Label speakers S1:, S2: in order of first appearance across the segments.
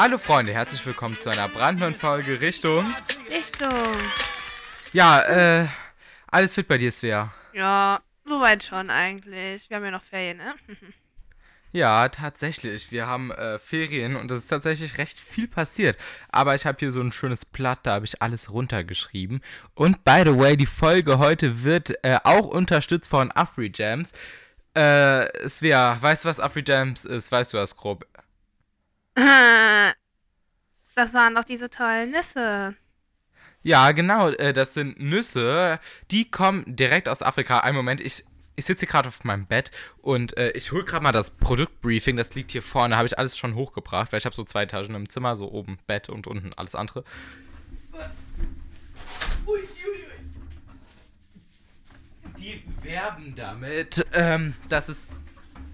S1: Hallo Freunde, herzlich willkommen zu einer brandneuen Folge Richtung.
S2: Richtung.
S1: Ja, äh, alles fit bei dir, Svea?
S2: Ja, soweit schon eigentlich. Wir haben ja noch Ferien, ne?
S1: Ja, tatsächlich. Wir haben äh, Ferien und es ist tatsächlich recht viel passiert. Aber ich habe hier so ein schönes Blatt, da habe ich alles runtergeschrieben. Und by the way, die Folge heute wird äh, auch unterstützt von AfriJams. Äh, Svea, weißt du, was AfriJams ist? Weißt du das grob?
S2: Das waren doch diese tollen Nüsse.
S1: Ja, genau, äh, das sind Nüsse, die kommen direkt aus Afrika. Einen Moment, ich, ich sitze hier gerade auf meinem Bett und äh, ich hole gerade mal das Produktbriefing, das liegt hier vorne, habe ich alles schon hochgebracht, weil ich habe so zwei Etagen im Zimmer, so oben Bett und unten alles andere. Die werben damit, ähm, dass es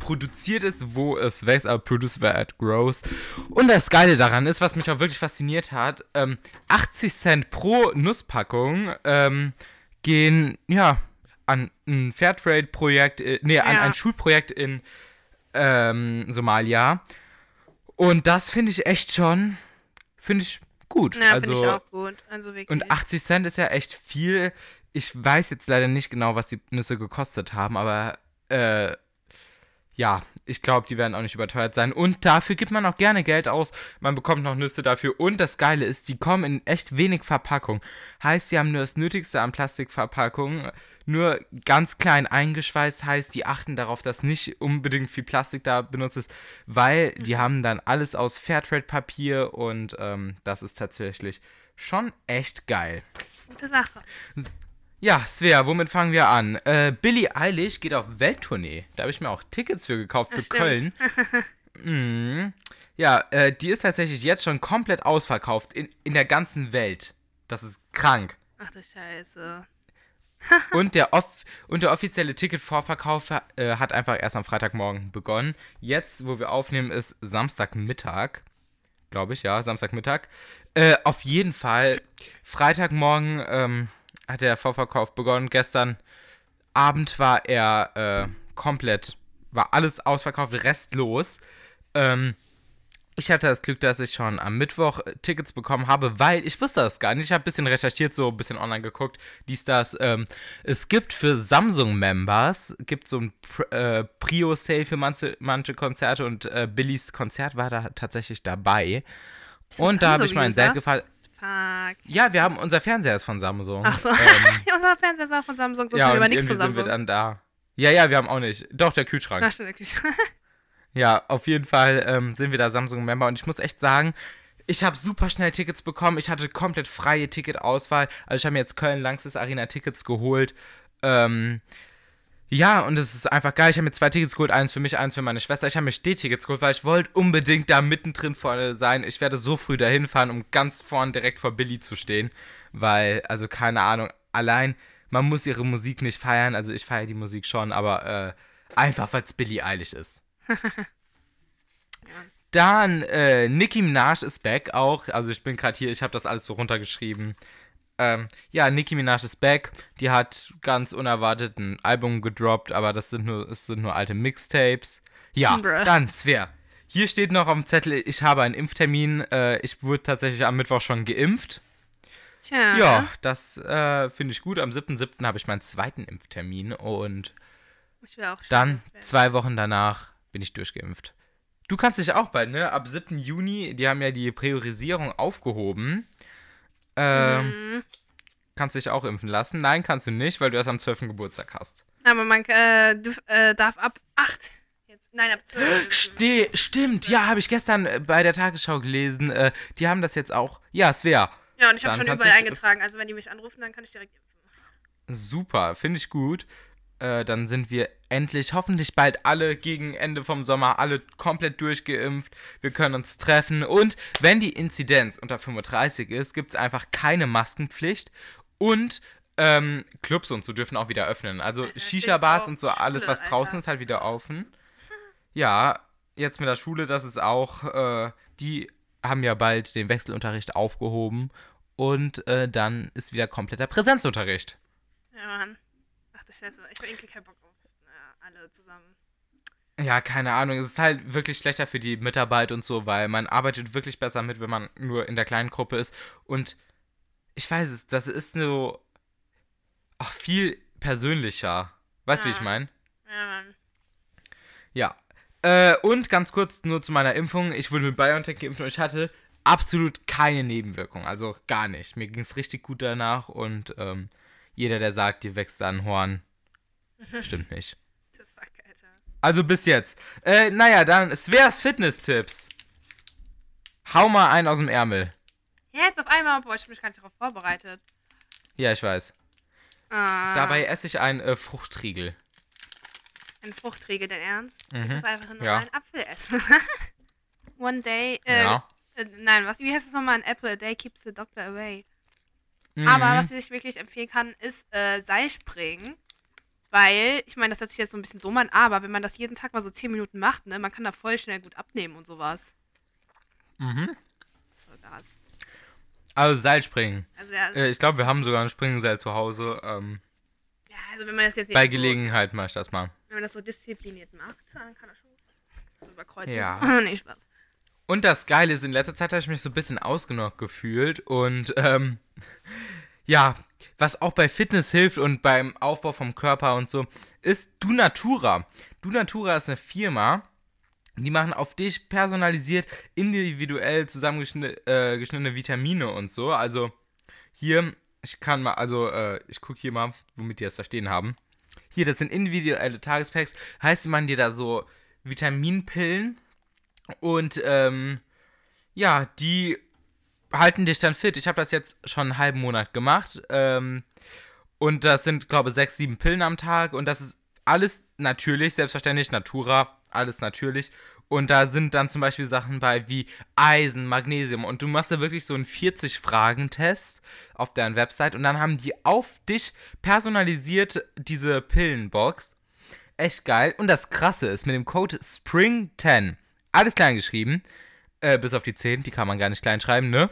S1: produziert ist, wo es wächst, aber produced where it grows. Und das Geile daran ist, was mich auch wirklich fasziniert hat, ähm, 80 Cent pro Nusspackung ähm, gehen, ja, an ein Fairtrade-Projekt, äh, nee, an
S2: Ja.
S1: ein Schulprojekt in ähm, Somalia. Und das finde ich echt schon, finde ich gut.
S2: Ja,
S1: also,
S2: finde ich auch gut. Also wirklich.
S1: und 80 Cent ist ja echt viel. Ich weiß jetzt leider nicht genau, was die Nüsse gekostet haben, aber äh, ja, ich glaube, die werden auch nicht überteuert sein. Und dafür gibt man auch gerne Geld aus. Man bekommt noch Nüsse dafür. Und das Geile ist, die kommen in echt wenig Verpackung. Heißt, sie haben nur das Nötigste an Plastikverpackung. Nur ganz klein eingeschweißt heißt, die achten darauf, dass nicht unbedingt viel Plastik da benutzt ist, weil die haben dann alles aus Fairtrade-Papier und ähm, das ist tatsächlich schon echt geil.
S2: Gute Sache.
S1: Ja, Svea, womit fangen wir an? Äh, Billie Eilish geht auf Welttournee. Da habe ich mir auch Tickets für gekauft für
S2: stimmt.
S1: Köln. Mhm. Ja, äh, die ist tatsächlich jetzt schon komplett ausverkauft in, in der ganzen Welt. Das ist krank.
S2: Ach du Scheiße.
S1: Und der, off und der offizielle Ticketvorverkauf äh, hat einfach erst am Freitagmorgen begonnen. Jetzt, wo wir aufnehmen, ist Samstagmittag. Glaube ich, ja, Samstagmittag. Äh, auf jeden Fall, Freitagmorgen ähm, hat der Vorverkauf begonnen. Gestern Abend war er äh, komplett, war alles ausverkauft, restlos. Ähm, ich hatte das Glück, dass ich schon am Mittwoch äh, Tickets bekommen habe, weil ich wusste das gar nicht. Ich habe ein bisschen recherchiert, so ein bisschen online geguckt, dies, das. Ähm, es gibt für Samsung-Members, gibt so ein äh, Prio-Sale für manche, manche Konzerte und äh, Billys Konzert war da tatsächlich dabei. Und da habe ich meinen sehr gefallen.
S2: Fuck.
S1: Ja, wir haben, unser Fernseher ist von Samsung.
S2: Ach so.
S1: Ähm,
S2: Unser Fernseher ist auch von Samsung, sonst
S1: ja, und
S2: wir nichts zu
S1: sind wir
S2: Samsung.
S1: dann da. Ja, ja, wir haben auch nicht. Doch, der Kühlschrank.
S2: Ach, stimmt, wirklich.
S1: Ja, auf jeden Fall ähm, sind wir da Samsung-Member und ich muss echt sagen, ich habe super schnell Tickets bekommen. Ich hatte komplett freie Ticketauswahl. Also ich habe mir jetzt Köln-Langsys Arena Tickets geholt. Ähm, ja, und es ist einfach geil. Ich habe mir zwei Tickets geholt, eins für mich, eins für meine Schwester. Ich habe mir Stehtickets geholt, weil ich wollte unbedingt da mittendrin vorne sein. Ich werde so früh dahin fahren, um ganz vorne direkt vor Billy zu stehen. Weil, also keine Ahnung, allein, man muss ihre Musik nicht feiern. Also ich feiere die Musik schon, aber äh, einfach, weil es Billy eilig ist. Dann, äh, Nicki Minaj ist back auch. Also ich bin gerade hier, ich habe das alles so runtergeschrieben. Ähm, ja, Nicki Minaj ist back. Die hat ganz unerwartet ein Album gedroppt, aber das sind nur, es sind nur alte Mixtapes. Ja,
S2: Bruh.
S1: dann, Sver. Hier steht noch auf dem Zettel, ich habe einen Impftermin. Äh, ich wurde tatsächlich am Mittwoch schon geimpft.
S2: Tja.
S1: Ja, das äh, finde ich gut. Am 7.7. habe ich meinen zweiten Impftermin und dann zwei Wochen danach bin ich durchgeimpft. Du kannst dich auch bald, ne? Ab 7. Juni, die haben ja die Priorisierung aufgehoben. Ähm,
S2: Mhm.
S1: Kannst du dich auch impfen lassen? Nein, kannst du nicht, weil du erst am 12. Geburtstag hast.
S2: Aber man äh, du, äh, darf ab 8. Jetzt, nein, ab 12.
S1: Ste stimmt, ja, habe ich gestern bei der Tagesschau gelesen. Äh, die haben das jetzt auch. Ja, Svea.
S2: Ja, und ich habe schon überall eingetragen. Also, wenn die mich anrufen, dann kann ich direkt impfen.
S1: Super, finde ich gut. Äh, dann sind wir endlich, hoffentlich bald alle gegen Ende vom Sommer, alle komplett durchgeimpft. Wir können uns treffen. Und wenn die Inzidenz unter 35 ist, gibt es einfach keine Maskenpflicht. Und ähm, Clubs und so dürfen auch wieder öffnen. Also Shisha-Bars und so, alles, was draußen ist, halt wieder offen. Ja, jetzt mit der Schule, das ist auch, äh, die haben ja bald den Wechselunterricht aufgehoben. Und äh, dann ist wieder kompletter Präsenzunterricht.
S2: Ja, Mann. Ach du Scheiße. Ich habe irgendwie keinen Bock auf na, alle zusammen.
S1: Ja, keine Ahnung. Es ist halt wirklich schlechter für die Mitarbeit und so, weil man arbeitet wirklich besser mit, wenn man nur in der kleinen Gruppe ist. Und ich weiß es, das ist so ach, viel persönlicher. Weißt du, wie ich
S2: Ja.
S1: meine?
S2: Ja, Mann.
S1: Ja. Äh, und ganz kurz nur zu meiner Impfung. Ich wurde mit BioNTech geimpft und ich hatte absolut keine Nebenwirkung. Also gar nicht. Mir ging es richtig gut danach und ähm, jeder, der sagt, dir wächst ein Horn, stimmt nicht.
S2: The fuck, Alter.
S1: Also bis jetzt. Äh, naja, dann Svers Fitness-Tipps. Hau mal einen aus dem Ärmel.
S2: Ja, jetzt auf einmal, boah, ich hab mich gar nicht darauf vorbereitet.
S1: Ja, ich weiß.
S2: Ah,
S1: Dabei esse ich einen äh, Fruchtriegel.
S2: Ein Fruchtriegel, dein Ernst?
S1: Mhm.
S2: Ich muss einfach nur
S1: Ja.
S2: einen Apfel essen. One day, äh,
S1: ja.
S2: äh, nein, was, wie heißt das nochmal? An apple a day keeps the doctor away.
S1: Mhm.
S2: Aber was ich wirklich empfehlen kann, ist äh, Seilspringen. Weil, ich meine, das hört sich jetzt so ein bisschen dumm an, aber wenn man das jeden Tag mal so 10 Minuten macht, ne, man kann da voll schnell gut abnehmen und sowas.
S1: Mhm.
S2: Das war Gas.
S1: Also Seilspringen.
S2: Also, ja, es
S1: Äh, ich glaube, wir haben sogar ein Springseil zu Hause. Ähm,
S2: Ja, also wenn man das jetzt
S1: bei
S2: so,
S1: Gelegenheit mache ich das mal.
S2: wenn man das so diszipliniert macht, dann kann das schon gut sein. So überkreuzen.
S1: Ja.
S2: nee, Spaß.
S1: Und das Geile ist, in letzter Zeit habe ich mich so ein bisschen ausgenockt gefühlt. Und ähm, ja, was auch bei Fitness hilft und beim Aufbau vom Körper und so, ist Dunatura. Dunatura ist eine Firma, die machen auf dich personalisiert, individuell zusammengeschnittene äh, Vitamine und so. Also hier, ich kann mal, also äh, ich gucke hier mal, womit die das da stehen haben. Hier, das sind individuelle Tagespacks. Heißt, man dir da so Vitaminpillen und ähm, ja, die halten dich dann fit. Ich habe das jetzt schon einen halben Monat gemacht. Ähm, und das sind, glaube ich, sechs, sieben Pillen am Tag. Und das ist alles natürlich, selbstverständlich, Natura, alles natürlich. Und da sind dann zum Beispiel Sachen bei wie Eisen, Magnesium. Und du machst da wirklich so einen 40-Fragen-Test auf deren Website. Und dann haben die auf dich personalisiert diese Pillenbox. Echt geil. Und das Krasse ist, mit dem Code SPRING10, alles klein geschrieben, äh, bis auf die 10, die kann man gar nicht klein schreiben, ne?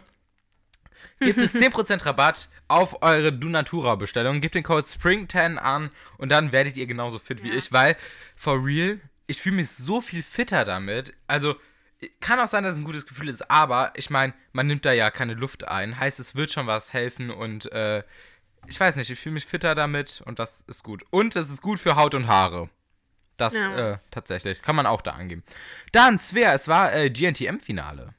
S1: Gibt es 10% Rabatt auf eure Dunatura-Bestellung. Gebt den Code SPRING10 an und dann werdet ihr genauso fit wie
S2: Ja.
S1: ich, weil, for real, ich fühle mich so viel fitter damit. Also, kann auch sein, dass es ein gutes Gefühl ist, aber ich meine, man nimmt da ja keine Luft ein. Heißt, es wird schon was helfen und äh, ich weiß nicht, ich fühle mich fitter damit und das ist gut. Und es ist gut für Haut und Haare. Das
S2: Ja.
S1: äh, tatsächlich. Kann man auch da angeben. Dann, Svea, es war äh, GNTM-Finale.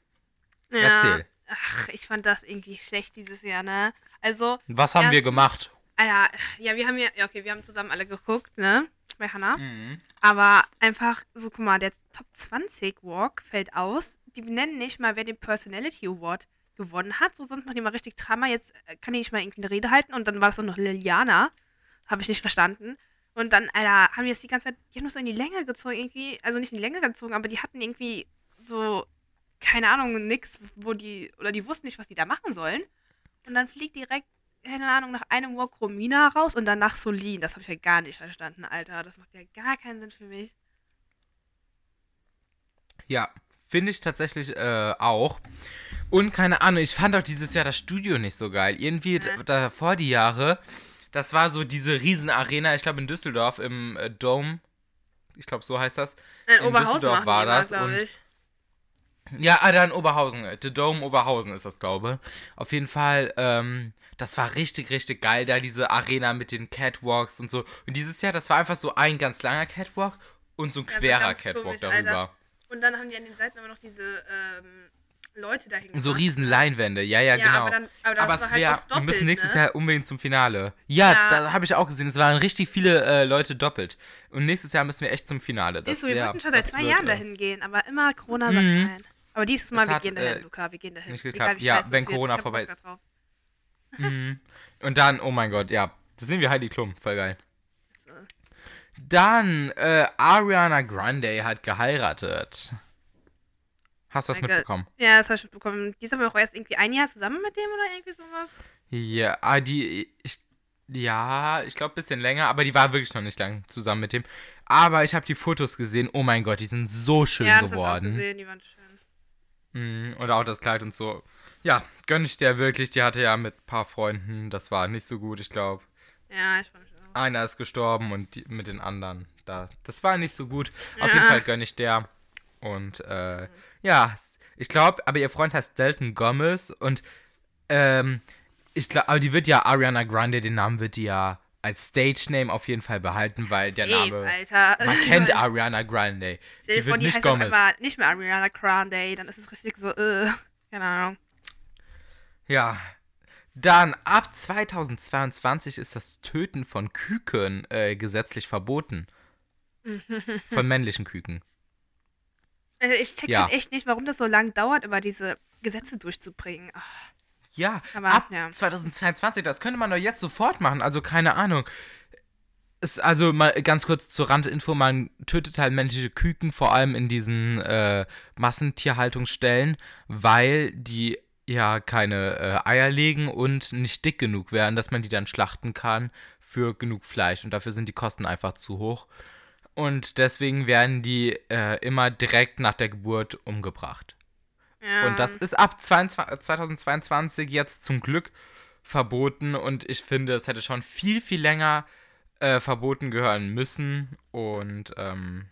S2: Ja.
S1: Erzähl.
S2: Ach, ich fand das irgendwie schlecht dieses Jahr, ne? Also,
S1: Was haben wir gemacht?
S2: Alter, ja, wir haben ja, ja, okay, wir haben zusammen alle geguckt, ne? Bei Hannah.
S1: Mhm.
S2: Aber einfach, so, guck mal, der Top 20 Walk fällt aus. Die nennen nicht mal, wer den Personality Award gewonnen hat. So, sonst machen die mal richtig Drama. Jetzt äh, kann die nicht mal irgendwie eine Rede halten. Und dann war das auch noch Liliana. Habe ich nicht verstanden. Und dann, Alter, haben die das die ganze Zeit, die haben das so in die Länge gezogen, irgendwie. Also nicht in die Länge gezogen, aber die hatten irgendwie so, keine Ahnung, nix, wo die, oder die wussten nicht, was die da machen sollen. Und dann fliegt direkt, keine Ahnung, nach einem Walk Romina raus und danach Solin. Das habe ich ja gar nicht verstanden, Alter. Das macht ja gar keinen Sinn für mich.
S1: Ja, finde ich tatsächlich äh, auch. Und keine Ahnung, ich fand auch dieses Jahr das Studio nicht so geil. Irgendwie
S2: Ja.
S1: davor die Jahre, das war so diese Riesenarena, ich glaube in Düsseldorf im äh, Dome. Ich glaube, so heißt das.
S2: In,
S1: In
S2: Oberhausen
S1: Düsseldorf war das
S2: glaube
S1: und-
S2: ich.
S1: Ja, ah, da in Oberhausen. The Dome Oberhausen ist das, glaube ich. Auf jeden Fall, ähm, das war richtig, richtig geil, da diese Arena mit den Catwalks und so. Und dieses Jahr, das war einfach so ein ganz langer Catwalk und so ein
S2: Ja,
S1: querer Catwalk
S2: komisch,
S1: darüber.
S2: Alter. Und dann haben die an den Seiten immer noch diese ähm, Leute dahin
S1: So
S2: gemacht.
S1: riesen Leinwände, ja, ja,
S2: Ja,
S1: genau.
S2: aber dann- aber das
S1: aber
S2: war
S1: es
S2: halt
S1: wär,
S2: oft
S1: wir müssen
S2: doppelt,
S1: nächstes
S2: ne?
S1: Jahr unbedingt zum Finale. Ja,
S2: Ja.
S1: da habe ich auch gesehen, es waren richtig viele äh, Leute doppelt. Und nächstes Jahr müssen wir echt zum Finale. Das
S2: du, wir
S1: wär-
S2: wollten schon seit zwei
S1: wird,
S2: Jahren
S1: äh,
S2: dahin gehen, aber immer Corona sagt
S1: Mhm.
S2: nein. Aber dieses Mal, wir
S1: hat,
S2: gehen dahin,
S1: äh,
S2: Luca, wir gehen dahin.
S1: nicht
S2: Egal,
S1: geklappt.
S2: wie
S1: Ja, wenn Corona vorbei-
S2: drauf.
S1: Mhm. Und dann, oh mein Gott, ja, das sehen wir Heidi Klum, voll geil.
S2: So.
S1: Dann, äh, Ariana Grande hat geheiratet. Hast du das mitbekommen?
S2: Ja, das habe ich mitbekommen. Die ist aber auch erst irgendwie ein Jahr zusammen mit dem oder irgendwie sowas.
S1: Ja, ah, die, ich, ja, ich glaube ein bisschen länger, aber die war wirklich noch nicht lang zusammen mit dem. Aber ich habe die Fotos gesehen, oh mein Gott, die sind so schön
S2: ja, das habe ich auch
S1: geworden.
S2: gesehen, die waren schön.
S1: Mhm, und auch das Kleid und so. Ja, gönn ich dir wirklich. Die hatte ja mit ein paar Freunden, das war nicht so gut, ich glaube.
S2: Ja, ich fand auch.
S1: Einer ist gestorben und die, mit den anderen, da, das war nicht so gut. Auf
S2: Ja.
S1: jeden Fall gönne ich der. Und äh, ja, ich glaube, aber ihr Freund heißt Dalton Gomez und ähm, ich glaube, aber die wird ja Ariana Grande, den Namen wird die ja als Stage-Name auf jeden Fall behalten, weil der
S2: Safe,
S1: Name.
S2: Alter.
S1: Man kennt Ariana Grande. Die
S2: vor,
S1: wird
S2: die
S1: nicht Gomez.
S2: nicht mehr Ariana Grande, dann ist es richtig so, äh, keine Ahnung.
S1: Ja. Dann ab 2022 ist das Töten von Küken äh, gesetzlich verboten. Von männlichen Küken.
S2: Also ich check
S1: Ja.
S2: echt nicht, warum das so lange dauert, über diese Gesetze durchzubringen. Ach,
S1: Ja,
S2: Aber,
S1: ab
S2: ja.
S1: 2022, das könnte man doch jetzt sofort machen, also keine Ahnung. Ist also mal ganz kurz zur Randinfo, man tötet halt menschliche Küken, vor allem in diesen äh, Massentierhaltungsstellen, weil die ja keine äh, Eier legen und nicht dick genug werden, dass man die dann schlachten kann für genug Fleisch. Und dafür sind die Kosten einfach zu hoch. Und deswegen werden die äh, immer direkt nach der Geburt umgebracht.
S2: ja.
S1: Und das ist ab 22, 2022 jetzt zum Glück verboten und ich finde, es hätte schon viel, viel länger äh, verboten gehören müssen und ähm,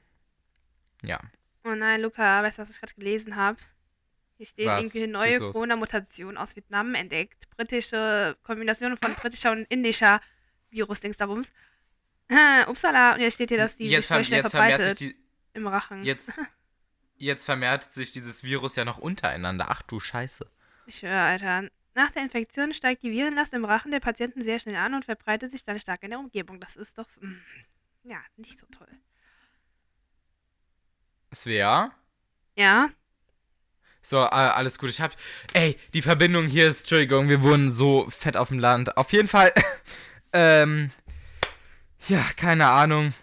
S1: ja.
S2: Oh nein, Luca, weißt du, was ich gerade gelesen habe? Hier steht
S1: Was?
S2: irgendwie neue. Corona-Mutation aus Vietnam entdeckt. Britische Kombination von britischer und indischer Virus-Dingsdabums. Upsala, und jetzt steht hier, dass die
S1: Jetzt,
S2: sich voll schnell
S1: jetzt,
S2: verbreitet
S1: die,
S2: im Rachen.
S1: jetzt, jetzt vermehrt sich dieses Virus ja noch untereinander. Ach du Scheiße.
S2: Ich höre, Alter. Nach der Infektion steigt die Virenlast im Rachen der Patienten sehr schnell an und verbreitet sich dann stark in der Umgebung. Das ist doch, mm, ja, nicht so toll.
S1: Svea?
S2: Ja,
S1: So, alles gut. Ich hab. Ey, die Verbindung hier ist, Entschuldigung, wir wohnen so fett auf dem Land. Auf jeden Fall. ähm. Ja, keine Ahnung.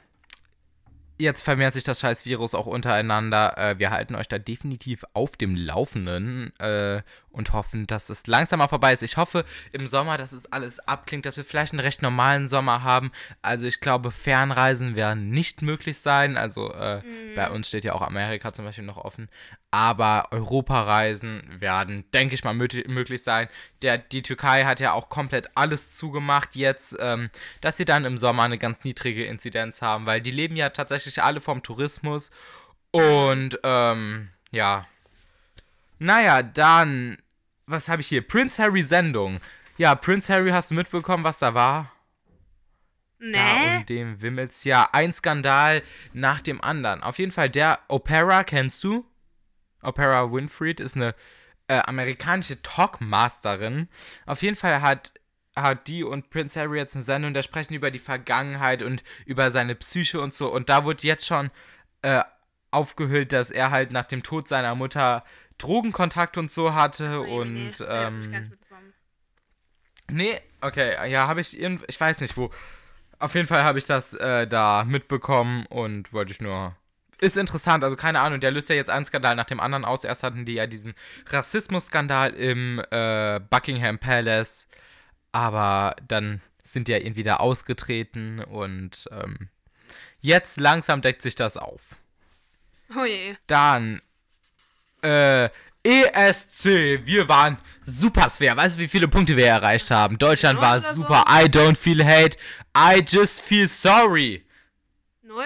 S1: Jetzt vermehrt sich das scheiß Virus auch untereinander. Äh, wir halten euch da definitiv auf dem Laufenden äh, und hoffen, dass es langsam mal vorbei ist. Ich hoffe im Sommer, dass es alles abklingt, dass wir vielleicht einen recht normalen Sommer haben. Also ich glaube, Fernreisen werden nicht möglich sein. Also äh, bei uns steht ja auch Amerika zum Beispiel noch offen. Aber Europareisen werden, denke ich mal, möglich, sein. Der, die Türkei hat ja auch komplett alles zugemacht jetzt, ähm, dass sie dann im Sommer eine ganz niedrige Inzidenz haben, weil die leben ja tatsächlich alle vom Tourismus. Und ähm, ja. Naja, dann, was habe ich hier? Prince Harry Sendung. Ja, Prince Harry, hast du mitbekommen, was da war? Da
S2: nee.
S1: um dem Wimmel's ja ein Skandal nach dem anderen. Auf jeden Fall der Opera, kennst du? Opera Winfried ist eine äh, amerikanische Talkmasterin. Auf jeden Fall hat, hat die und Prince Harry jetzt eine Sendung, da sprechen über die Vergangenheit und über seine Psyche und so. Und da wurde jetzt schon äh, aufgehüllt, dass er halt nach dem Tod seiner Mutter Drogenkontakt und so hatte.
S2: Nee,
S1: und
S2: nee,
S1: ähm,
S2: mitbekommen.
S1: Nee, okay, ja, habe ich irgend, ich weiß nicht wo. Auf jeden Fall habe ich das äh, da mitbekommen und wollte ich nur. Ist interessant, also keine Ahnung, der löst ja jetzt einen Skandal nach dem anderen aus. Erst hatten die ja diesen Rassismusskandal im äh, Buckingham Palace, aber dann sind die ja irgendwie da ausgetreten und ähm, jetzt langsam deckt sich das auf.
S2: Oh je.
S1: Dann, äh, ESC. Wir waren super schwer. Weißt du, wie viele Punkte wir erreicht haben? Deutschland war
S2: so?
S1: super. I don't feel hate. I just feel sorry.
S2: Null?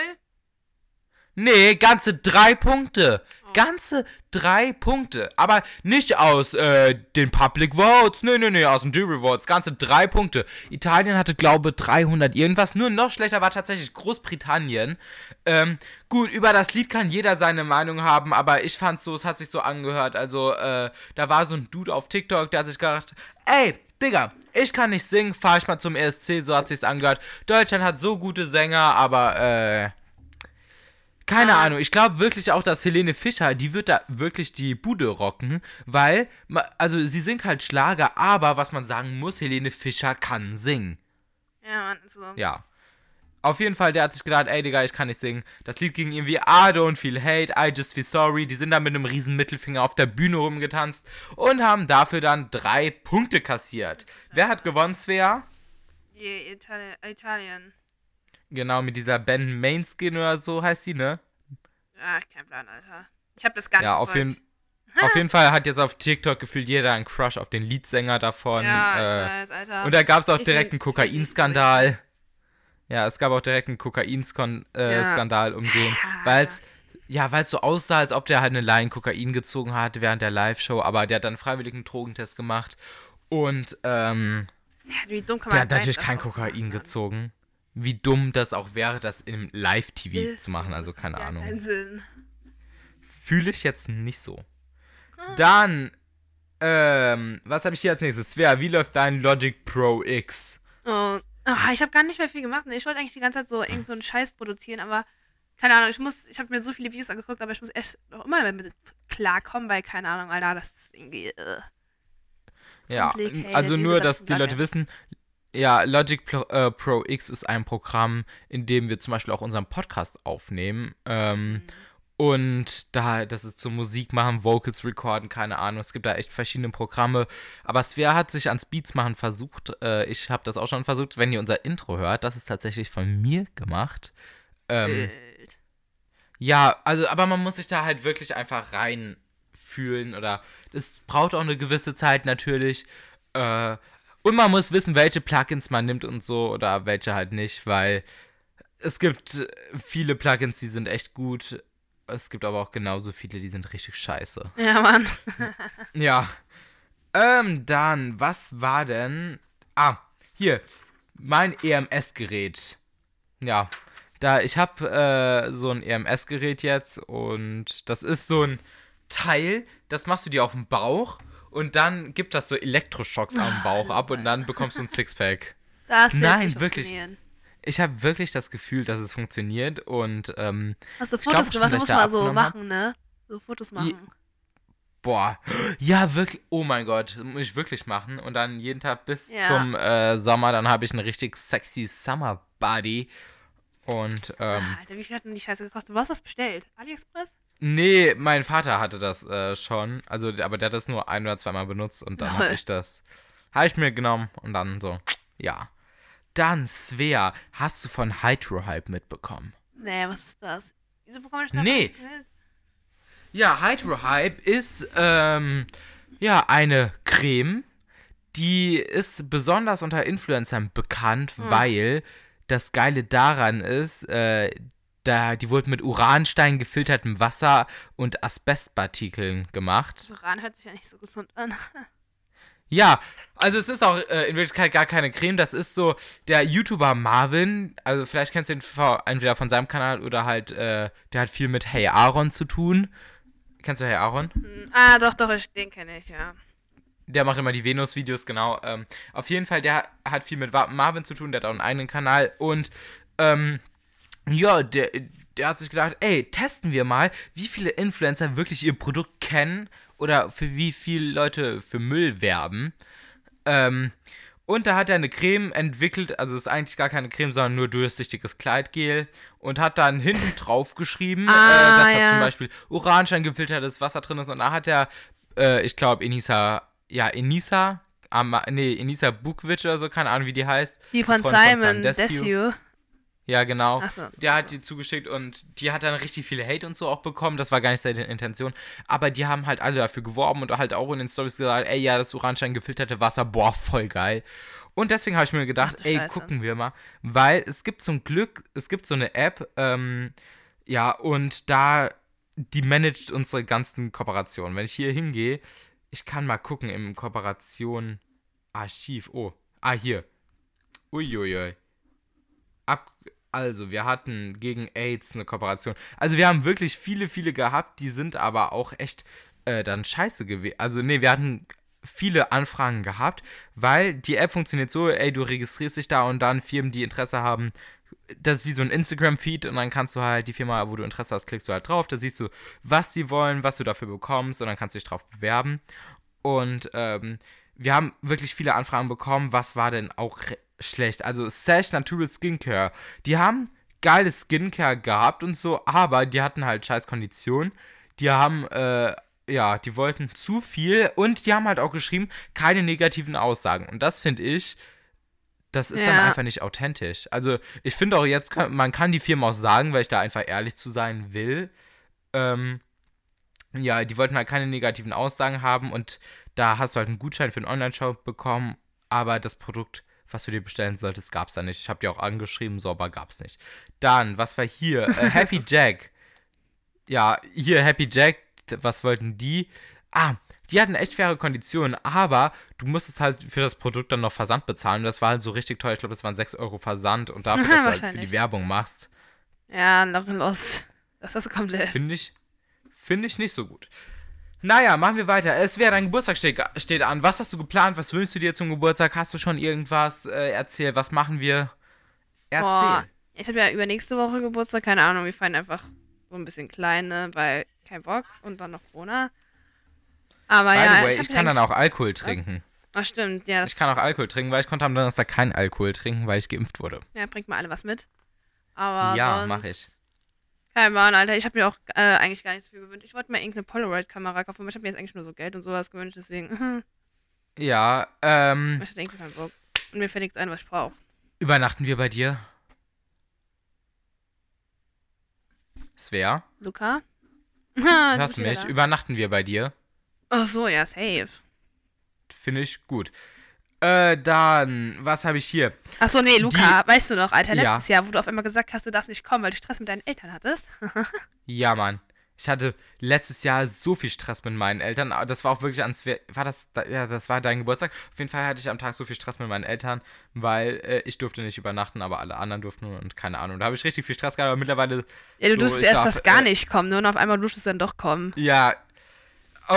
S1: Nee, ganze drei Punkte. Ganze drei Punkte. Aber nicht aus äh, den Public Votes. Nee, nee, nee, aus den Jury Votes. Ganze drei Punkte. Italien hatte, glaube 300 irgendwas. Nur noch schlechter war tatsächlich Großbritannien. Ähm, gut, über das Lied kann jeder seine Meinung haben, aber ich fand's so, es hat sich so angehört. Also, äh, da war so ein Dude auf TikTok, der hat sich gedacht, ey, Digga, ich kann nicht singen, fahr ich mal zum ESC, so hat sich's angehört. Deutschland hat so gute Sänger, aber, äh, keine
S2: Ah.
S1: Ahnung, ich glaube wirklich auch, dass Helene Fischer, die wird da wirklich die Bude rocken, weil, also sie singt halt Schlager, aber was man sagen muss, Helene Fischer kann singen.
S2: Ja, so.
S1: Ja. Auf jeden Fall, der hat sich gedacht, ey Digga, ich kann nicht singen. Das Lied ging irgendwie I don't feel hate, I just feel sorry. Die sind dann mit einem riesen Mittelfinger auf der Bühne rumgetanzt und haben dafür dann drei Punkte kassiert. Wer hat gewonnen, Svea?
S2: Die Itali Italien.
S1: Genau, mit dieser Ben Mainskin oder so heißt sie, ne?
S2: Ah, kein Plan, Alter. Ich hab das gar nicht
S1: Ja, auf
S2: verfolgt.
S1: jeden, auf jeden Fall hat jetzt auf TikTok gefühlt jeder einen Crush auf den Leadsänger davon.
S2: Ja,
S1: äh,
S2: ich weiß, Alter.
S1: und da gab es auch
S2: Ich
S1: direkt einen Kokainskandal. Ja, es gab auch direkt einen Kokainskandal äh,
S2: Ja.
S1: Um den, weil es ja, weil es so aussah, als ob der halt eine Line Kokain gezogen hat während der Live-Show, aber der hat dann einen freiwilligen Drogentest gemacht und ähm,
S2: Ja, wie dumm kann man
S1: der hat natürlich kein Kokain gezogen. Wie dumm das auch wäre, das im Live-TV zu machen,
S2: so,
S1: also keine
S2: ja
S1: Ahnung.
S2: Keinen Sinn.
S1: Fühle ich jetzt nicht so. Dann, ähm, was habe ich hier als nächstes? Svea, wie läuft dein Logic Pro X?
S2: Oh, ah, ich habe gar nicht mehr viel gemacht. ne? Ich wollte eigentlich die ganze Zeit so irgend so einen Scheiß produzieren, aber keine Ahnung, ich muss, ich habe mir so viele Videos angeguckt, aber ich muss echt noch immer damit klarkommen, weil keine Ahnung, Alter, das ist irgendwie. Äh.
S1: Ja, also nur, dass die Leute wissen, ja, Logic Pro, äh, Pro X ist ein Programm, in dem wir zum Beispiel auch unseren Podcast aufnehmen. Ähm, Und da, das ist so Musik machen, Vocals recorden, keine Ahnung. Es gibt da echt verschiedene Programme. Aber Svea hat sich ans Beats machen versucht. Äh, ich habe das auch schon versucht. Wenn ihr unser Intro hört, das ist tatsächlich von mir gemacht. Ähm,
S2: Wild.
S1: ja, also, aber man muss sich da halt wirklich einfach reinfühlen oder es braucht auch eine gewisse Zeit natürlich. Äh, und man muss wissen, welche Plugins man nimmt und so oder welche halt nicht, weil es gibt viele Plugins, die sind echt gut. Es gibt aber auch genauso viele, die sind richtig scheiße.
S2: Ja, Mann.
S1: Ja. Ähm, dann, was war denn? Ah, hier. Mein EMS-Gerät. Ja. Da, ich habe äh, so ein EMS-Gerät jetzt und das ist so ein Teil, das machst du dir auf den Bauch und dann gibt das so Elektroschocks am Bauch ab und dann bekommst du ein Sixpack.
S2: Das
S1: Nein, wirklich. Ich habe wirklich das Gefühl, dass es funktioniert und ähm,
S2: Hast du
S1: glaub
S2: Fotos
S1: schon,
S2: gemacht? Muss mal so
S1: hab.
S2: machen, ne? So Fotos machen.
S1: Boah, ja, wirklich, oh mein Gott, muss ich wirklich machen. Und dann jeden Tag bis
S2: Ja.
S1: zum äh, Sommer, dann habe ich einen richtig sexy Summer Body. Und, ähm,
S2: Ah, Alter, wie viel hat denn die Scheiße gekostet? Wo hast du das bestellt? AliExpress?
S1: nee, mein Vater hatte das äh, schon. Also, aber der hat das nur ein oder zweimal benutzt und dann habe ich das, habe ich mir genommen und dann so, ja. Dann, Svea, hast du von Hydrohype mitbekommen?
S2: Nee, was ist das? Wieso bekomme ich da
S1: Nee.
S2: mit?
S1: Ja, Hydrohype ist ähm, ja eine Creme, die ist besonders unter Influencern bekannt,
S2: Hm.
S1: weil das Geile daran ist, äh, da, die wurde mit Uranstein gefiltertem Wasser und Asbestpartikeln gemacht.
S2: Uran hört sich ja nicht so gesund an.
S1: Ja, also es ist auch äh, in Wirklichkeit gar keine Creme. Das ist so der YouTuber Marvin. Also vielleicht kennst du ihn entweder von seinem Kanal oder halt, äh, der hat viel mit Hey Aaron zu tun. Kennst du Hey Aaron?
S2: Hm, ah, doch, doch, ich, den kenne ich, ja.
S1: Der macht immer die Venus-Videos, genau. Ähm, auf jeden Fall, der hat viel mit Marvin zu tun, der hat auch einen eigenen Kanal. Und ähm, ja, der, der hat sich gedacht, ey, testen wir mal, wie viele Influencer wirklich ihr Produkt kennen oder für wie viele Leute für Müll werben. Ähm, und da hat er eine Creme entwickelt, also ist eigentlich gar keine Creme, sondern nur durchsichtiges Kleidgel und hat dann hinten drauf geschrieben,
S2: Ah,
S1: äh, dass da
S2: ja.
S1: zum Beispiel Orangein gefiltertes Wasser drin ist und da hat er, äh, ich glaube, Enisa, ja, Enisa, Ama, nee, Enisa Bukvic oder so, keine Ahnung, wie die heißt.
S2: Die von Simon
S1: Desue. Ja, genau.
S2: So, so,
S1: der hat
S2: so.
S1: die zugeschickt und die hat dann richtig viele Hate und so auch bekommen. Das war gar nicht seine Intention. Aber die haben halt alle dafür geworben und halt auch in den Stories gesagt, ey, ja, das Uranstein gefilterte Wasser, boah, voll geil. Und deswegen habe ich mir gedacht, ey,
S2: Scheiße.
S1: gucken wir mal. Weil es gibt zum Glück, es gibt so eine App, ähm, ja, und da, die managt unsere ganzen Kooperationen. Wenn ich hier hingehe, ich kann mal gucken im Kooperation Archiv. Oh, ah, hier. Uiuiui. Ab, also, wir hatten gegen AIDS eine Kooperation. Also, wir haben wirklich viele, viele gehabt, die sind aber auch echt äh, dann scheiße gewesen. Also, nee, wir hatten viele Anfragen gehabt, weil die App funktioniert so, ey, du registrierst dich da und dann Firmen, die Interesse haben, das ist wie so ein Instagram-Feed und dann kannst du halt die Firma, wo du Interesse hast, klickst du halt drauf, da siehst du, was sie wollen, was du dafür bekommst und dann kannst du dich drauf bewerben. Und ähm, wir haben wirklich viele Anfragen bekommen, was war denn auch schlecht. Also Sash Natural Skincare, die haben geile Skincare gehabt und so, aber die hatten halt scheiß Konditionen. Die haben, äh, ja, die wollten zu viel und die haben halt auch geschrieben, keine negativen Aussagen. Und das finde ich, das ist dann
S2: Ja.
S1: einfach nicht authentisch. Also ich finde auch jetzt, kann, man kann die Firma auch sagen, weil ich da einfach ehrlich zu sein will. Ähm, ja, die wollten halt keine negativen Aussagen haben und da hast du halt einen Gutschein für einen Online-Shop bekommen, aber das Produkt was du dir bestellen solltest, gab es da nicht. Ich habe dir auch angeschrieben, so, aber gab es nicht. Dann, was war hier? Äh, Happy Jack. Ja, hier Happy Jack. Was wollten die? Ah, die hatten echt faire Konditionen, aber du musstest halt für das Produkt dann noch Versand bezahlen. Und das war halt so richtig teuer. Ich glaube, das waren 6 Euro Versand. Und dafür, dass du halt für die. Werbung machst,
S2: Ja, noch los. Das ist komplett.
S1: finde ich, finde ich nicht so gut. Naja, machen wir weiter. Es wäre dein Geburtstag steht, steht an. Was hast du geplant? Was wünschst du dir zum Geburtstag? Hast du schon irgendwas? Äh, erzähl, was machen wir? Erzähl.
S2: Boah, ich habe ja übernächste Woche Geburtstag, keine Ahnung, wir feiern einfach so ein bisschen klein, ne, weil kein Bock und dann noch Corona. Aber
S1: By
S2: ja,
S1: the way,
S2: ich,
S1: ich kann dann auch Alkohol trinken.
S2: Ach stimmt, ja,
S1: Ich kann auch Alkohol trinken, weil ich konnte am Donnerstag keinen Alkohol trinken, weil ich geimpft wurde.
S2: ja, bringt mal alle was mit. Aber
S1: ja, mach ich.
S2: Kein Mann, Alter, ich habe mir auch äh, eigentlich gar nicht so viel gewünscht. Ich wollte mir irgendeine Polaroid-Kamera kaufen, aber ich habe mir jetzt eigentlich nur so Geld und sowas gewünscht, deswegen, mhm,
S1: Ja, ähm,
S2: ich hatte irgendwie keinen Bock. Und mir fällt nichts ein, was ich brauche.
S1: übernachten wir bei dir? Svea,
S2: Luca?
S1: hörst du mich? Übernachten wir bei dir?
S2: Ach so, ja, safe.
S1: Finde ich gut. Äh, dann, was habe ich hier?
S2: Ach so, nee, Luca, weißt du noch, Alter,
S1: Ja.
S2: letztes Jahr, wo du auf einmal gesagt hast, du darfst nicht kommen, weil du Stress mit deinen Eltern hattest.
S1: Ja, Mann. Ich hatte letztes Jahr so viel Stress mit meinen Eltern. aber Das war auch wirklich ans. War das. da- Ja, das war dein Geburtstag. Auf jeden Fall hatte ich am Tag so viel Stress mit meinen Eltern, weil äh, ich durfte nicht übernachten, aber alle anderen durften und keine Ahnung. Da habe ich richtig viel Stress gehabt, aber mittlerweile.
S2: Ja, du
S1: So,
S2: durftest erst
S1: darf,
S2: fast gar
S1: äh,
S2: nicht kommen, ne? Und auf einmal durftest du dann doch kommen.
S1: Ja.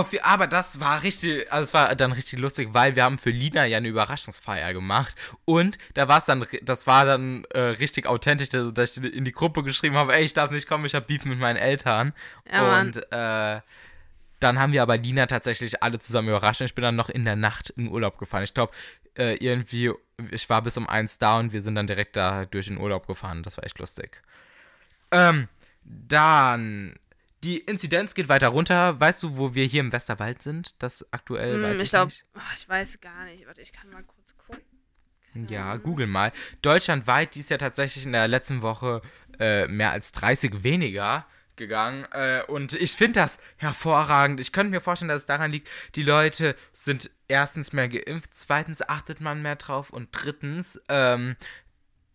S1: Auf, aber das war richtig, also es war dann richtig lustig, weil wir haben für Lina ja eine Überraschungsfeier gemacht und da war es dann, das war dann äh, richtig authentisch, dass ich in die Gruppe geschrieben habe, ey, ich darf nicht kommen, ich habe Beef mit meinen Eltern
S2: Ja,
S1: und äh, dann haben wir aber Lina tatsächlich alle zusammen überrascht und ich bin dann noch in der Nacht in Urlaub gefahren. Ich glaube, äh, irgendwie, ich war bis um eins da und wir sind dann direkt da durch den Urlaub gefahren. Das war echt lustig. Ähm, dann, die Inzidenz geht weiter runter. Weißt du, wo wir hier im Westerwald sind? Das aktuell
S2: Hm,
S1: weiß ich,
S2: ich glaube,
S1: nicht.
S2: ich weiß gar nicht. Warte, ich kann mal kurz gucken.
S1: Ja, google mal. Deutschlandweit, die ist ja tatsächlich in der letzten Woche äh, mehr als 30 weniger gegangen. Äh, und ich finde das hervorragend. Ich könnte mir vorstellen, dass es daran liegt, die Leute sind erstens mehr geimpft, zweitens achtet man mehr drauf und drittens, ähm,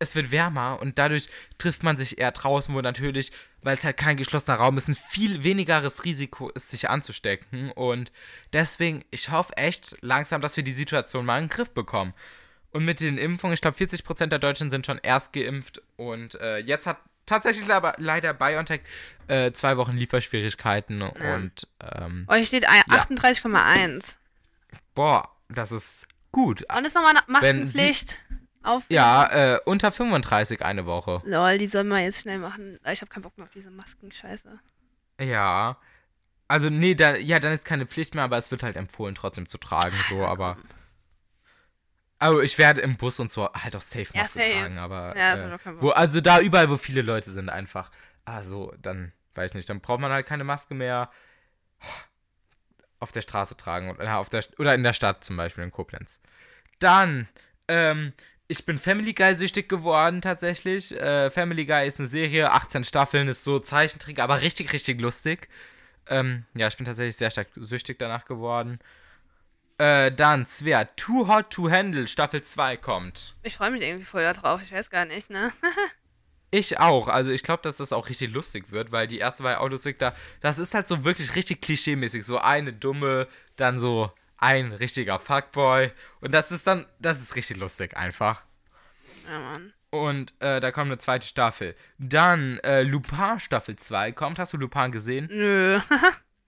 S1: es wird wärmer und dadurch trifft man sich eher draußen, wo natürlich, weil es halt kein geschlossener Raum ist, ein viel wenigeres Risiko ist, sich anzustecken. Und deswegen, ich hoffe echt langsam, dass wir die Situation mal in den Griff bekommen. Und mit den Impfungen, ich glaube, 40% der Deutschen sind schon erst geimpft. Und äh, jetzt hat tatsächlich leider, leider BioNTech äh, zwei Wochen Lieferschwierigkeiten. Und ähm,
S2: Oh, hier steht ein- 38,1.
S1: boah, das ist gut.
S2: Und ist nochmal eine
S1: Wenn sie-
S2: Maskenpflicht. Auf.
S1: Ja, äh, unter 35 eine Woche.
S2: Lol, die sollen wir jetzt schnell machen. Ich habe keinen Bock mehr auf diese Masken-Scheiße.
S1: Ja. Also, nee, da, ja, dann ist keine Pflicht mehr, aber es wird halt empfohlen, trotzdem zu tragen, so, aber. Also, ich werde im Bus und so halt auch safe
S2: Ja,
S1: Maske
S2: safe.
S1: tragen, aber.
S2: Ja, das
S1: äh,
S2: doch keinen Bock.
S1: wo, also, da überall, wo viele Leute sind, einfach. Also, dann, weiß ich nicht, dann braucht man halt keine Maske mehr auf der Straße tragen oder, auf der, oder in der Stadt zum Beispiel, in Koblenz. Dann, ähm, ich bin Family Guy süchtig geworden tatsächlich. Äh, Family Guy ist eine Serie, 18 Staffeln, ist so Zeichentrick, aber richtig, richtig lustig. Ähm, ja, ich bin tatsächlich sehr stark süchtig danach geworden. Äh, dann, Svea, Too Hot to Handle, Staffel 2 kommt.
S2: Ich freue mich irgendwie voll darauf. Ich weiß gar nicht, ne?
S1: Ich auch. Also ich glaube, dass das auch richtig lustig wird, weil die erste war ja auch lustig. Da, das ist halt so wirklich richtig klischeemäßig. So eine dumme, dann so ein richtiger Fuckboy. Und das ist dann, das ist richtig lustig einfach.
S2: Ja, Mann.
S1: Und äh, da kommt eine zweite Staffel. Dann äh, Lupin Staffel 2 kommt. Hast du Lupin gesehen?
S2: Nö.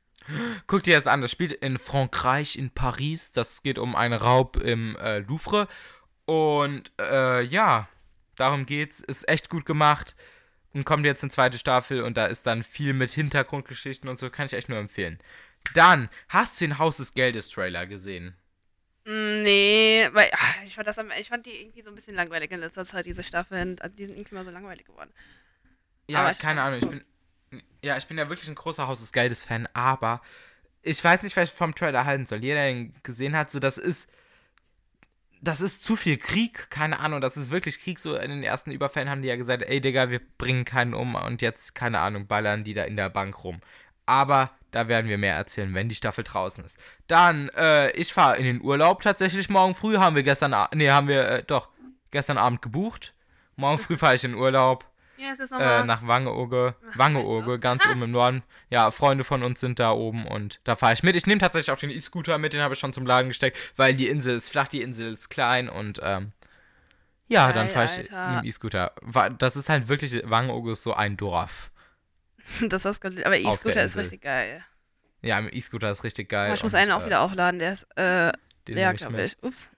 S1: Guck dir das an. Das spielt in Frankreich, in Paris. Das geht um einen Raub im äh, Louvre. Und äh, ja, darum geht's. Ist echt gut gemacht. Und kommt jetzt eine zweite Staffel und da ist dann viel mit Hintergrundgeschichten und so. Kann ich echt nur empfehlen. Dann, hast du den Haus des Geldes Trailer gesehen?
S2: Mm, Nee, weil ah, ich fand das ich fand die irgendwie so ein bisschen langweilig in letzter Zeit, diese Staffeln. Also die sind irgendwie mal so langweilig geworden.
S1: Ja, keine Ahnung. Ich bin, ja, ich bin ja wirklich ein großer Haus des Geldes Fan, aber ich weiß nicht, was ich vom Trailer halten soll. Jeder, der ihn gesehen hat, so das ist das ist zu viel Krieg, keine Ahnung, das ist wirklich Krieg. So in den ersten Überfällen haben die ja gesagt, ey Digga, wir bringen keinen um und jetzt, keine Ahnung, ballern die da in der Bank rum. Aber da werden wir mehr erzählen, wenn die Staffel draußen ist. Dann, äh, ich fahre in den Urlaub tatsächlich morgen früh, haben wir gestern, nee, haben wir, äh, doch, gestern Abend gebucht. Morgen früh fahre ich in Urlaub
S2: Ja, es ist
S1: äh, nach Wangeoge. Wangeoge, ganz oben im Norden. Ja, Freunde von uns sind da oben und da fahre ich mit. Ich nehme tatsächlich auch den E-Scooter mit, den habe ich schon zum Laden gesteckt, weil die Insel ist flach, die Insel ist klein und ähm, ja, dann
S2: Geil,
S1: fahre ich
S2: Alter.
S1: mit dem E-Scooter. Das ist halt wirklich, Wangeoge ist so ein Dorf.
S2: das ist ganz, aber E-Scooter ist richtig geil.
S1: Ja, im E-Scooter ist richtig geil.
S2: Aber ich muss
S1: und,
S2: einen auch
S1: äh,
S2: wieder aufladen, der ist äh, leer, glaube ich. Ups.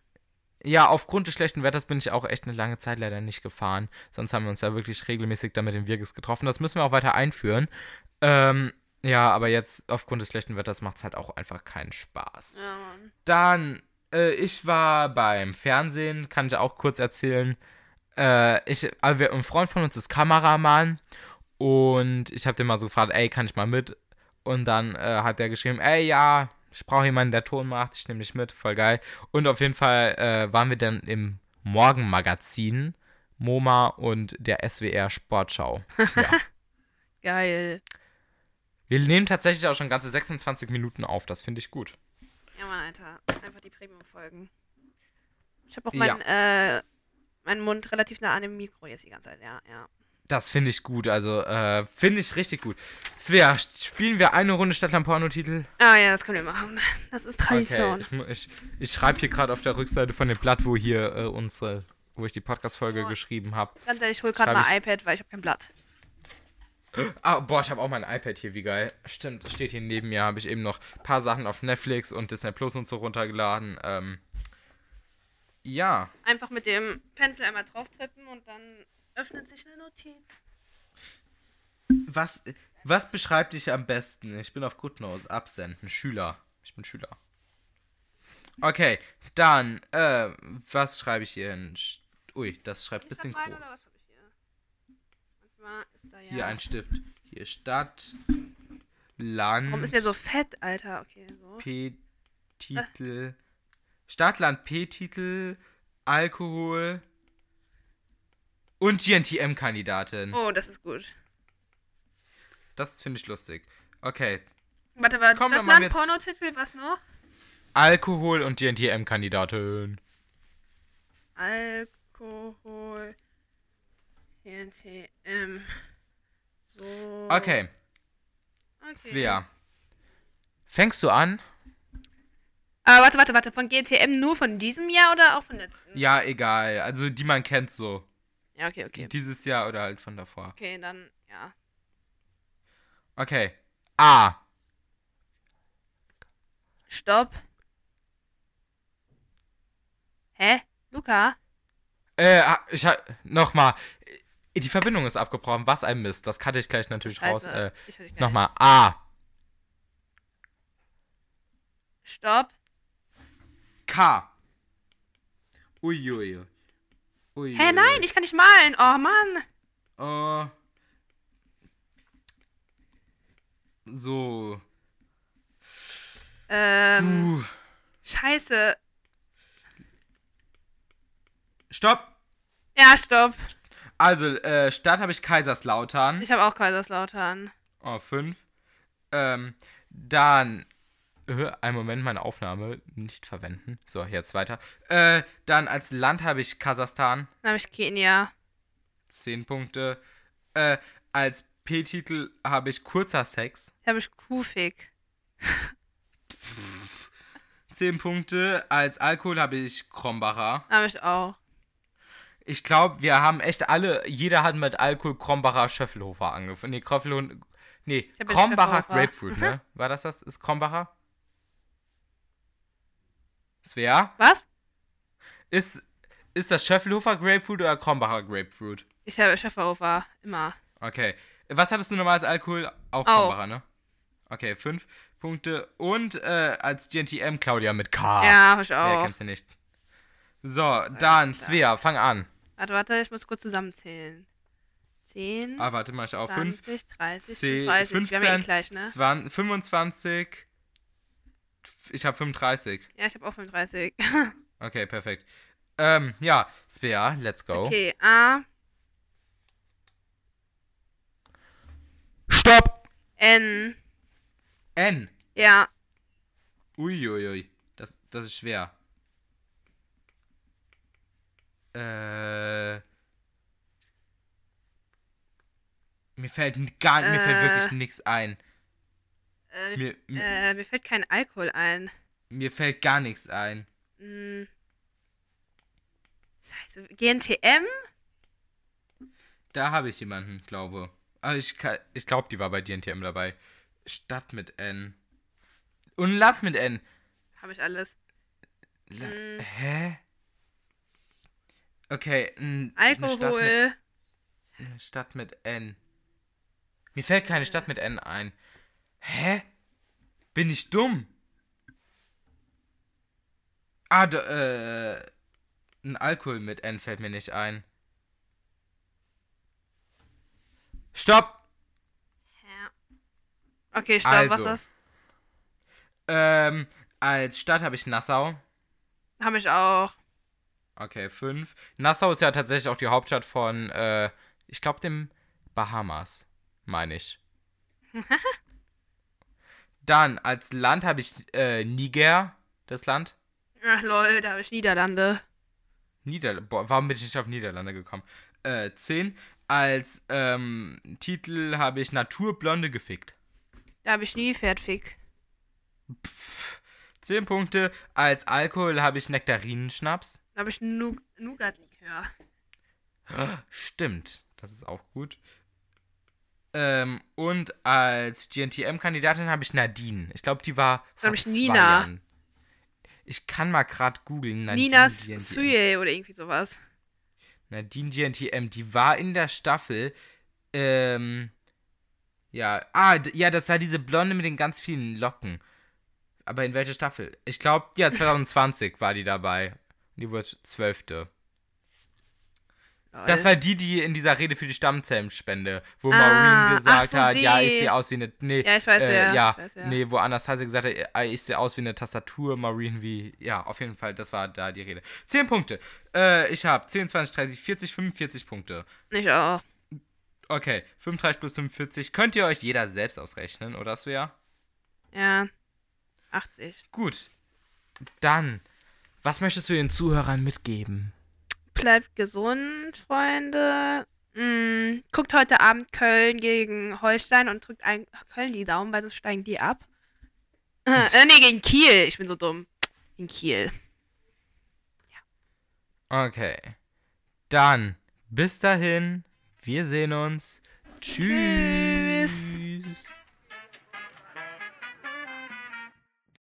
S1: Ja, aufgrund des schlechten Wetters bin ich auch echt eine lange Zeit leider nicht gefahren. Sonst haben wir uns ja wirklich regelmäßig damit im Wirges getroffen. Das müssen wir auch weiter einführen. Ähm, ja, aber jetzt aufgrund des schlechten Wetters macht es halt auch einfach keinen Spaß.
S2: Ja, Mann.
S1: Dann, äh, ich war beim Fernsehen, kann ich auch kurz erzählen. Äh, ich, also wir, ein Freund von uns ist Kameramann und ich habe den mal so gefragt, ey, kann ich mal mit? Und dann äh, hat er geschrieben, ey, ja, ich brauche jemanden, der Ton macht, ich nehme dich mit, voll geil. Und auf jeden Fall äh, waren wir dann im Morgenmagazin, MoMA und der SWR Sportschau. Ja.
S2: Geil.
S1: wir nehmen tatsächlich auch schon ganze 26 Minuten auf, das finde ich gut.
S2: Ja, Mann, Alter. Einfach die Premium-Folgen. Ich habe auch
S1: Ja.
S2: meinen, äh, meinen Mund relativ nah an dem Mikro jetzt die ganze Zeit, ja, ja.
S1: Das finde ich gut, also äh, finde ich richtig gut. Svea, spielen wir eine Runde Stadtland Pornotitel?
S2: Ah ja, das können wir machen. Das ist Tradition.
S1: Okay, ich, ich, ich schreibe hier gerade auf der Rückseite von dem Blatt, wo hier äh, unsere, wo ich die Podcast-Folge
S2: Oh.
S1: geschrieben habe.
S2: Ganz ehrlich, ich hol gerade
S1: ich-
S2: iPad, weil ich habe kein Blatt.
S1: Ah, boah, ich habe auch mein iPad hier, wie geil. Stimmt, das steht hier neben mir, habe ich eben noch ein paar Sachen auf Netflix und Disney Plus und so runtergeladen. Ähm, ja,
S2: Einfach mit dem Pencil einmal drauf tippen und dann öffnet sich eine Notiz.
S1: was, was beschreibt dich am besten? Ich bin auf GoodNotes, absenden, Schüler. Ich bin Schüler. Okay, dann, äh, was schreibe ich hier hin? Sch- Ui, das schreibt ein bisschen
S2: rein,
S1: groß.
S2: hier? Ja.
S1: Hier ein Stift. Hier Stadt, Land,
S2: Warum ist der so fett, Alter? Okay, so.
S1: P-Titel. Stadt, Land, P-Titel, Alkohol und GNTM-Kandidatin.
S2: Oh, das ist gut.
S1: Das finde ich lustig. Okay.
S2: Warte, warte, Stadtland,
S1: jetzt-
S2: Pornotitel, was noch?
S1: Alkohol und GNTM-Kandidatin.
S2: Alkohol, TNTM. So.
S1: Okay,
S2: okay.
S1: Svea. Fängst du an?
S2: Aber warte, warte, warte. Von GTM nur von diesem Jahr oder auch von letzten?
S1: Ja, egal. Also die man kennt so.
S2: Ja, okay, okay.
S1: Dieses Jahr oder halt von davor.
S2: Okay, dann, ja.
S1: Okay. A.
S2: Stopp. Hä? Luca?
S1: Äh, ah, ich hab. Nochmal. Die Verbindung ist abgebrochen. Was ein Mist. Das cutte ich gleich natürlich raus.
S2: Scheiße.
S1: Äh,
S2: gar nicht.
S1: nochmal. A.
S2: Stopp.
S1: K. Uiuiui. Ui,
S2: Hä, nein, ich kann nicht malen. Oh, Mann.
S1: Äh. So.
S2: Ähm,
S1: Uh.
S2: scheiße.
S1: Stopp.
S2: Ja, stopp.
S1: Also, äh, Stadt habe ich Kaiserslautern.
S2: Ich habe auch Kaiserslautern.
S1: Oh, fünf. Ähm, dann. Äh, einen Moment, meine Aufnahme nicht verwenden. So, jetzt weiter. Äh, dann als Land habe ich Kasachstan.
S2: Dann habe ich Kenia.
S1: 10 Punkte. Äh, als P-Titel habe ich kurzer Sex.
S2: Dann habe ich Kufik.
S1: 10 Punkte. Als Alkohol habe ich Krombacher.
S2: Habe ich auch.
S1: Ich glaube, wir haben echt alle, jeder hat mit Alkohol Krombacher Schöffelhofer angefangen. Nee, Kroffelhofen. Nee, Krombacher. Grapefruit, ne? War das das? Ist Krombacher? Svea?
S2: Was?
S1: Ist, ist das Schöffelhofer Grapefruit oder Krombacher Grapefruit?
S2: Ich habe Schäferhofer. Immer.
S1: Okay. Was hattest du nochmal als Alkohol? Auch. Krombacher, ne? Okay, fünf Punkte. Und äh, als GNTM Claudia mit K.
S2: Ja, habe ich auch.
S1: kennt sie nicht? So, dann Svea, fang an.
S2: Warte, warte, ich muss kurz zusammenzählen. 10,
S1: Ah, warte mal, ich auf. 5,
S2: 20, 30,
S1: 10,
S2: 35. Wir haben ja eh
S1: 15,
S2: gleich, ne?
S1: 20, 25. Ich habe 35.
S2: Ja, ich habe auch 35.
S1: Okay, perfekt. Ähm, ja, Svea, let's go.
S2: Okay, A,
S1: Stopp!
S2: N.
S1: N.
S2: Ja,
S1: Uiuiui. Das, das ist schwer. Äh. Mir fällt gar, mir fällt
S2: Äh.
S1: wirklich nichts ein.
S2: Äh,
S1: Mir, mir,
S2: äh, mir fällt kein Alkohol ein.
S1: mir fällt gar nichts ein.
S2: Hm. Scheiße. GNTM?
S1: Da habe ich jemanden, glaube. Aber ich, ka- ich glaube, die war bei DNTM dabei. Stadt mit N. Und Land mit N.
S2: Habe ich alles.
S1: La
S2: Hm.
S1: Hä? Okay, n- eine Stadt mit,
S2: Alkohol.
S1: eine Stadt mit N. Mir fällt keine Stadt mit N ein. Hä? Bin ich dumm? Ah, da, äh, ein Alkohol mit N fällt mir nicht ein. Stopp!
S2: Ja. Okay, stopp, was
S1: Also.
S2: das?
S1: Ähm, als Stadt habe ich Nassau.
S2: Habe ich auch.
S1: Okay, fünf. Nassau ist ja tatsächlich auch die Hauptstadt von, äh, ich glaube, dem Bahamas, meine ich. Dann, als Land habe ich äh, Niger, das Land.
S2: Ach lol, da habe ich Niederlande.
S1: Niederlande. Boah, warum bin ich nicht auf Niederlande gekommen? Äh, zehn. Als ähm, Titel habe ich Naturblonde gefickt.
S2: Da habe ich Nilpferdfick.
S1: Zehn Punkte. Als Alkohol habe ich Nektarinenschnaps.
S2: Da habe ich Nougat-Likör.
S1: Stimmt, das ist auch gut. Ähm, und als GNTM-Kandidatin habe ich Nadine. Ich glaube, die war vor
S2: ich Nina.
S1: Jahren. Ich kann mal gerade googeln. GNTM.
S2: Suye oder irgendwie sowas.
S1: Nadine GNTM, die war in der Staffel. Ähm, ja, ah, ja, das war diese Blonde mit den ganz vielen Locken. Aber in welcher Staffel? Ich glaube, ja, 2020 war die dabei. Und die wurde zwölfte. Das war die, die in dieser Rede für die Stammzellenspende, wo
S2: Ah,
S1: Maureen gesagt
S2: so,
S1: hat, ja, ich sehe aus wie eine, nee,
S2: Ja, ich weiß
S1: äh,
S2: wer.
S1: ja,
S2: Ich weiß wer.
S1: nee, wo Anastasia gesagt hat, äh, ich sehe aus wie eine Tastatur, Maureen wie, ja, auf jeden Fall, das war da die Rede. 10 Punkte. Äh, ich habe 10, 20, 30, 40, 45 Punkte.
S2: Ich auch.
S1: Okay, 35 plus 45. Könnt ihr euch jeder selbst ausrechnen, oder Svea?
S2: Ja. 80.
S1: Gut. Dann, was möchtest du den Zuhörern mitgeben?
S2: Bleibt gesund, Freunde. Mm, guckt heute Abend Köln gegen Holstein und drückt ein Köln die Daumen, weil sonst steigen die ab. Äh, nee, gegen Kiel. Ich bin so dumm. Gegen Kiel.
S1: Okay. Dann, bis dahin, wir sehen uns.
S2: Tschüss.
S1: Tschüss.